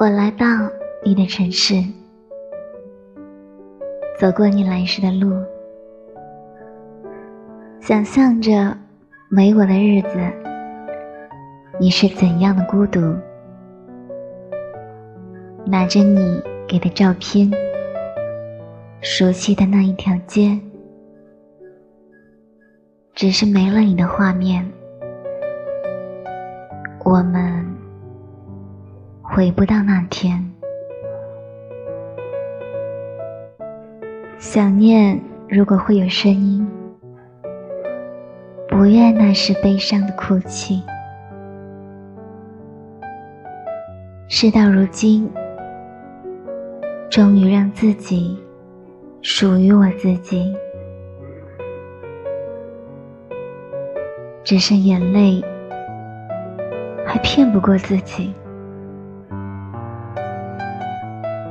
我来到你的城市，走过你来时的路，想象着没我的日子，你是怎样的孤独。拿着你给的照片，熟悉的那一条街，只是没了你的画面，回不到那天。想念如果会有声音，不愿那是悲伤的哭泣。事到如今。终于让自己属于我自己，只剩眼泪，还骗不过自己。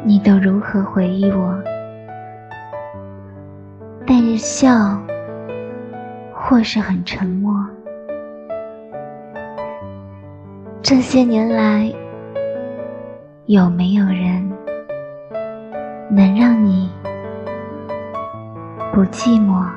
你都如何回忆我？带着笑，或是很沉默。这些年来，有没有人？能让你不寂寞。